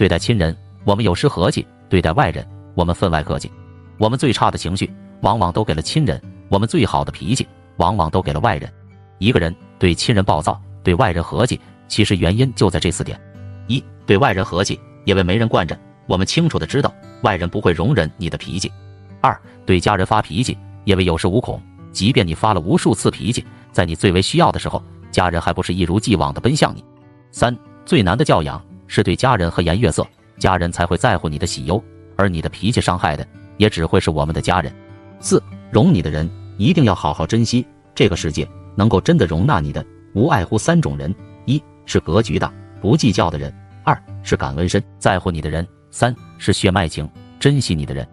对待亲人，我们有时和气；对待外人，我们分外客气。我们最差的情绪，往往都给了亲人；我们最好的脾气，往往都给了外人。一个人对亲人暴躁，对外人和气，其实原因就在这四点：一，对外人和气，因为没人惯着，我们清楚的知道外人不会容忍你的脾气；二，对家人发脾气，因为有恃无恐，即便你发了无数次脾气，在你最为需要的时候，家人还不是一如既往的奔向你；三，最难的教养。是对家人和颜悦色，家人才会在乎你的喜忧，而你的脾气伤害的也只会是我们的家人。四，容你的人一定要好好珍惜。这个世界能够真的容纳你的，无外乎三种人：一是格局大、不计较的人；二是感恩深、在乎你的人；三是血脉情、珍惜你的人。